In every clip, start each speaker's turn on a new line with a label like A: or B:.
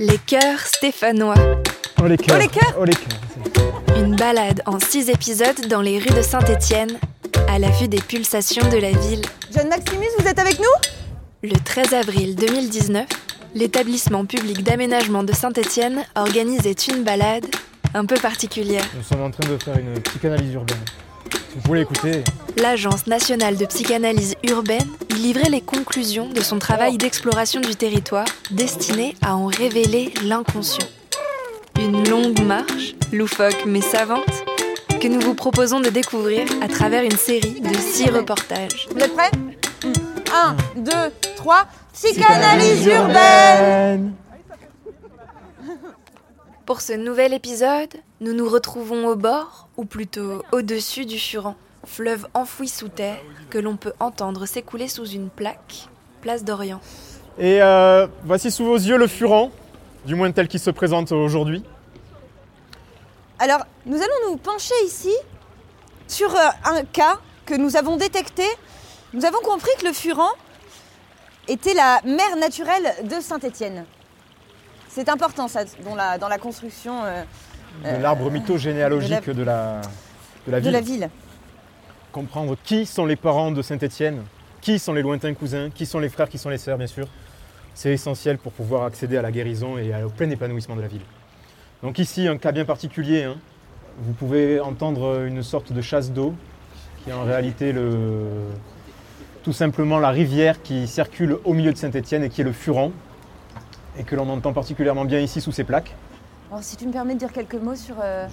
A: Les cœurs stéphanois.
B: Oh les cœurs.
C: Oh, les cœurs
B: Oh les cœurs.
A: Une balade en six épisodes dans les rues de Saint-Étienne, à la vue des pulsations de la ville.
C: Jeanne Maximus, vous êtes avec nous?
A: Le 13 avril 2019, l'établissement public d'aménagement de Saint-Étienne organisait une balade un peu particulière.
B: Nous sommes en train de faire une psychanalyse urbaine. Vous voulez écouter,
A: L'Agence nationale de psychanalyse urbaine y livrait les conclusions de son travail d'exploration du territoire destiné à en révéler l'inconscient. Une longue marche, loufoque mais savante, que nous vous proposons de découvrir à travers une série de six reportages.
C: Vous êtes prêts? 1, 2, 3, psychanalyse urbaine
A: Pour ce nouvel épisode, nous nous retrouvons au bord, ou plutôt au-dessus du Furan, fleuve enfoui sous terre que l'on peut entendre s'écouler sous une plaque, place d'Orient.
B: Et euh, voici sous vos yeux le Furan, du moins tel qu'il se présente aujourd'hui.
C: Alors, nous allons nous pencher ici sur euh, un cas que nous avons détecté. Nous avons compris que le Furan était la mère naturelle de Saint-Étienne. C'est important ça dans la, dans la construction euh,
B: de l'arbre mythogénéalogique de la, de la
C: de
B: ville.
C: la ville.
B: Comprendre qui sont les parents de Saint-Étienne, qui sont les lointains cousins, qui sont les frères, qui sont les sœurs, bien sûr. C'est essentiel pour pouvoir accéder à la guérison et au plein épanouissement de la ville. Donc ici, un cas bien particulier. hein. Vous pouvez entendre une sorte de chasse d'eau, qui est en réalité le, tout simplement la rivière qui circule au milieu de Saint-Étienne et qui est le Furan, et que l'on entend particulièrement bien ici sous ces plaques.
C: Alors, si tu me permets de dire quelques mots sur euh,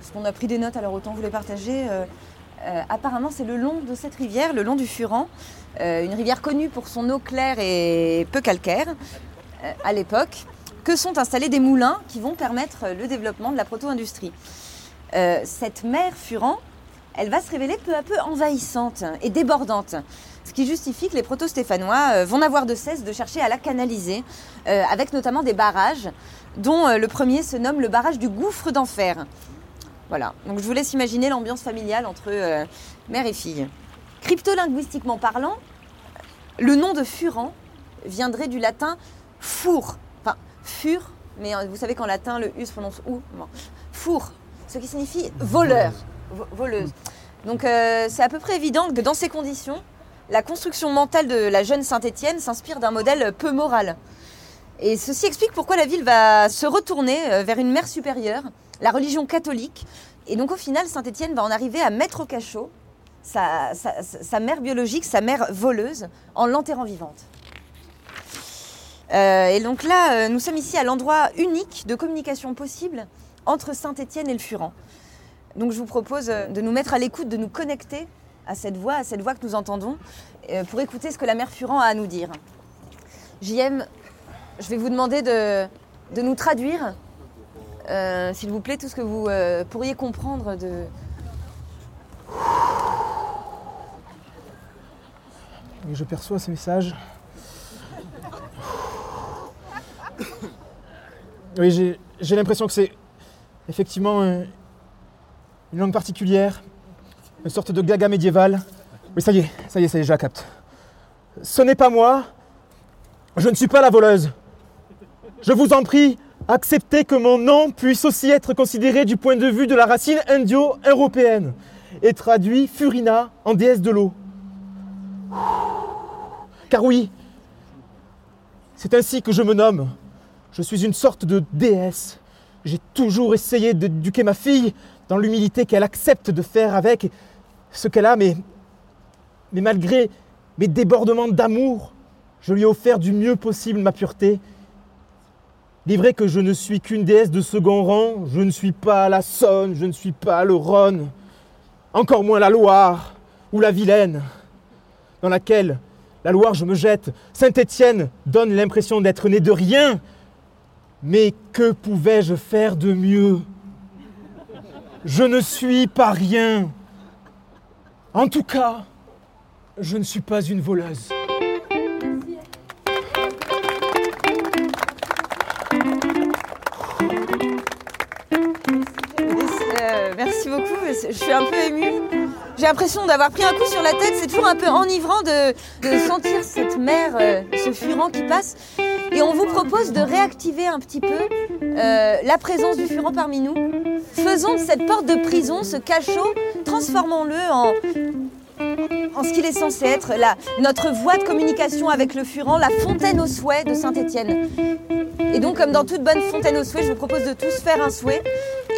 C: ce qu'on a pris des notes, alors autant vous les partager. euh, euh, apparemment, c'est le long de cette rivière, le long du Furan, euh, une rivière connue pour son eau claire et peu calcaire euh, à l'époque, que sont installés des moulins qui vont permettre le développement de la proto-industrie. Euh, cette mer Furan, elle va se révéler peu à peu envahissante et débordante, ce qui justifie que les proto-stéphanois euh, vont n'avoir de cesse de chercher à la canaliser, euh, avec notamment des barrages dont euh, le premier se nomme le barrage du gouffre d'enfer. Voilà, donc je vous laisse imaginer l'ambiance familiale entre mère et fille. Cryptolinguistiquement parlant, le nom de Furan viendrait du latin four, enfin fur, mais vous savez qu'en latin le U se prononce ou, bon. four, ce qui signifie voleur, vo- voleuse. Donc euh, c'est à peu près évident que dans ces conditions, la construction mentale de la jeune Saint-Étienne s'inspire d'un modèle peu moral. Et ceci explique pourquoi la ville va se retourner euh, vers une mère supérieure, la religion catholique. Et donc au final, Saint-Étienne va en arriver à mettre au cachot sa, mère biologique, sa mère voleuse, en l'enterrant vivante. Euh, et donc là, nous sommes ici à l'endroit unique de communication possible entre Saint-Étienne et le Furan. Donc je vous propose euh, de nous mettre à l'écoute, de nous connecter à cette voix, à cette voix que nous entendons, euh, pour écouter ce que la mère Furan a à nous dire. JM, je vais vous demander de, de nous traduire, euh, s'il vous plaît, tout ce que vous pourriez comprendre de...
B: Je perçois ces messages. Oui, j'ai- l'impression que c'est effectivement une langue particulière, une sorte de gaga médiéval. Oui, ça y est, ça y est, ça y est, je la capte. Ce n'est pas moi, je ne suis pas la voleuse. Je vous en prie, acceptez que mon nom puisse aussi être considéré du point de vue de la racine indio-européenne et traduit Furina en déesse de l'eau. Car oui, c'est ainsi que je me nomme. Je suis une sorte de déesse. J'ai toujours essayé d'éduquer ma fille dans l'humilité qu'elle accepte de faire avec ce qu'elle a, mais, malgré mes débordements d'amour, je lui ai offert du mieux possible ma pureté. Vrai que je ne suis qu'une déesse de second rang, je ne suis pas la Saône, je ne suis pas le Rhône, encore moins la Loire ou la Vilaine dans laquelle la Loire je me jette. Saint-Étienne donne l'impression d'être né de rien. Mais que pouvais-je faire de mieux? Je ne suis pas rien. En tout cas, je ne suis pas une voleuse.
C: Euh, merci beaucoup, je suis un peu émue. J'ai l'impression d'avoir pris un coup sur la tête, c'est toujours un peu enivrant de, sentir cette mer, euh, ce furan qui passe. Et on vous propose de réactiver un petit peu euh, la présence du furan parmi nous. Faisons de cette porte de prison, ce cachot, transformons-le en, en ce qu'il est censé être, la, notre voie de communication avec le furan, la fontaine au souhait de Saint-Étienne. Et donc, comme dans toute bonne fontaine au souhait, je vous propose de tous faire un souhait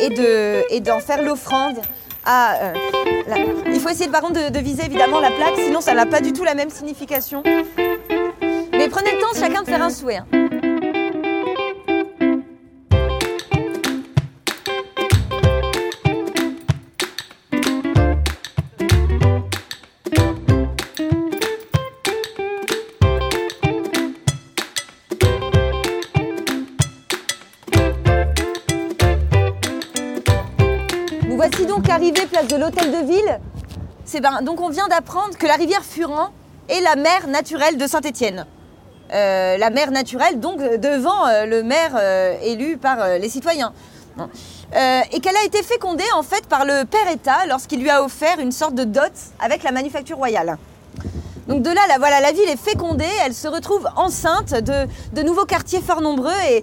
C: et d'en et d'en faire l'offrande à. euh, Il faut essayer par contre de, de viser évidemment la plaque, sinon ça n'a pas du tout la même signification. Prenez le temps chacun de faire un souhait. hein. Nous voici donc arrivés place de l'hôtel de ville. C'est ben, donc on vient d'apprendre que la rivière Furan est la mer naturelle de Saint-Étienne. Euh, la mer naturelle, donc euh, devant euh, le maire élu par les citoyens. Et qu'elle a été fécondée en fait par le père État lorsqu'il lui a offert une sorte de dot avec la manufacture royale. Donc de là, la, voilà, la ville est fécondée, elle se retrouve enceinte de, de nouveaux quartiers fort nombreux et,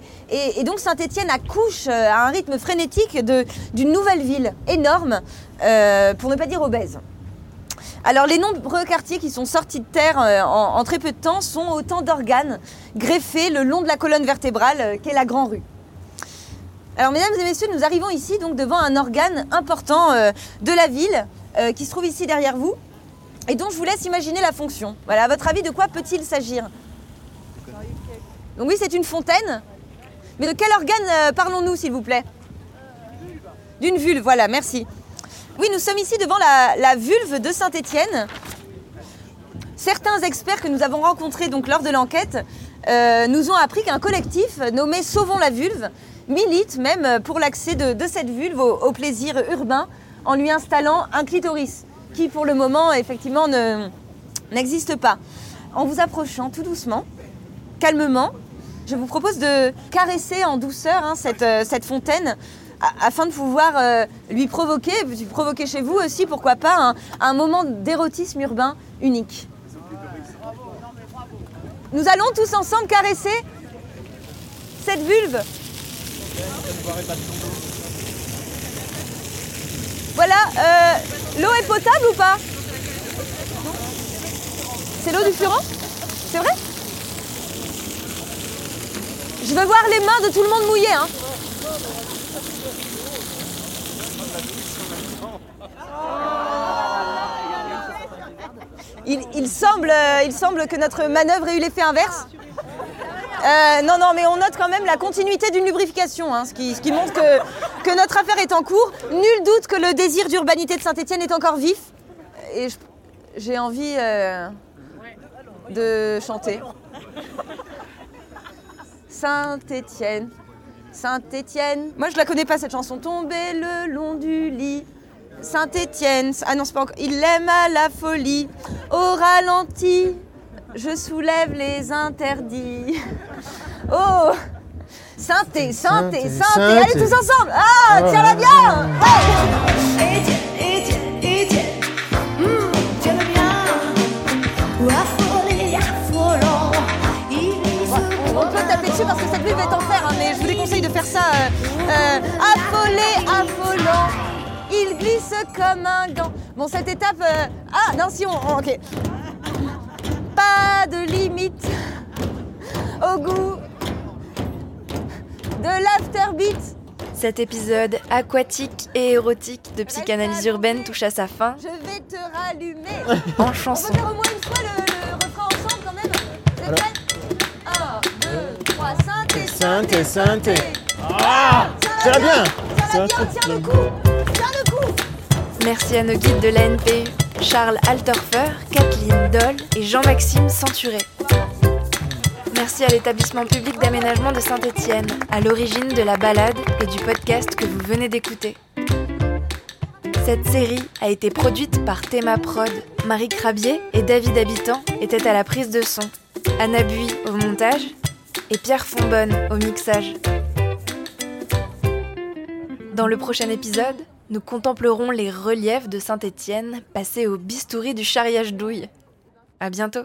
C: et- donc Saint-Étienne accouche à un rythme frénétique d'une nouvelle ville énorme, pour ne pas dire obèse. Alors les nombreux quartiers qui sont sortis de terre euh, en, très peu de temps sont autant d'organes greffés le long de la colonne vertébrale euh, qu'est la Grand Rue. Alors mesdames et messieurs, nous arrivons ici donc devant un organe important euh, de la ville qui se trouve ici derrière vous et dont je vous laisse imaginer la fonction. Voilà, à votre avis, de quoi peut-il s'agir? Donc oui, c'est une fontaine. Mais de quel organe parlons-nous, s'il vous plaît? D'une vulve, voilà, merci. Oui, nous sommes ici devant la, vulve de Saint-Étienne. Certains experts que nous avons rencontrés lors de l'enquête euh, nous ont appris qu'un collectif nommé Sauvons la vulve milite même pour l'accès de, cette vulve au, plaisir urbain en lui installant un clitoris qui pour le moment effectivement ne- n'existe pas. En vous approchant tout doucement, calmement, je vous propose de caresser en douceur hein, cette, euh, cette fontaine afin de pouvoir euh, lui provoquer, puis provoquer chez vous aussi, pourquoi pas, un, moment d'érotisme urbain unique. Nous allons tous ensemble caresser cette vulve. Voilà, euh, l'eau est potable ou pas? C'est l'eau du Furan C'est vrai? Je veux voir les mains de tout le monde mouillées. Hein. Il, semble, euh, il semble que notre manœuvre ait eu l'effet inverse. Euh, non, non, mais on note quand même la continuité d'une lubrification, hein, ce, qui, montre que, que notre affaire est en cours. Nul doute que le désir d'urbanité de Saint-Étienne est encore vif. Et j'ai envie euh, de chanter. Saint-Étienne, Saint-Étienne. Moi, je la connais pas cette chanson. Tomber le long du lit. Saint-Étienne. Ah non, c'est pas encore. Il l'aime à la folie. Au ralenti, je soulève les interdits. Oh Sainté, Sainté,
B: Sainté.
C: Allez tous ensemble. Ah,
B: Oh
C: tiens-la bien. Ouais.
D: Hum, tiens-le bien. Ou affolé, affolant, il est
C: On peut taper dessus parce que cette vulve est en fer, hein, mais je vous déconseille de faire ça. euh, euh, affolé, affolant, il glisse comme un gant. Bon, cette étape. euh, ah, non, si on. on- ok. Pas de limite au goût de l'afterbeat.
A: Cet épisode aquatique et érotique de psychanalyse urbaine touche à sa fin
C: Je vais te rallumer.
A: en
C: On
A: chanson.
C: peut faire au moins une fois le, le refrain ensemble quand même Vous êtes prêts 1, 2, 3, Sainté,
B: Sainté, Sainté.
C: Ah
B: Ça va bien
C: Ça va bien, Tiens le coup
A: Merci à nos guides de l'ANPU, Charles Alterfer, Kathleen Doll et Jean-Maxime Centuré. Merci à l'établissement public d'aménagement de Saint-Étienne, à l'origine de la balade et du podcast que vous venez d'écouter. Cette série a été produite par Théma Prod. Marie Crabier et David Habitant étaient à la prise de son, Anna Bui au montage et Pierre Fonbonne au mixage. Dans le prochain épisode, nous contemplerons les reliefs de Saint-Étienne passés au bistouri du charriage douille. À bientôt!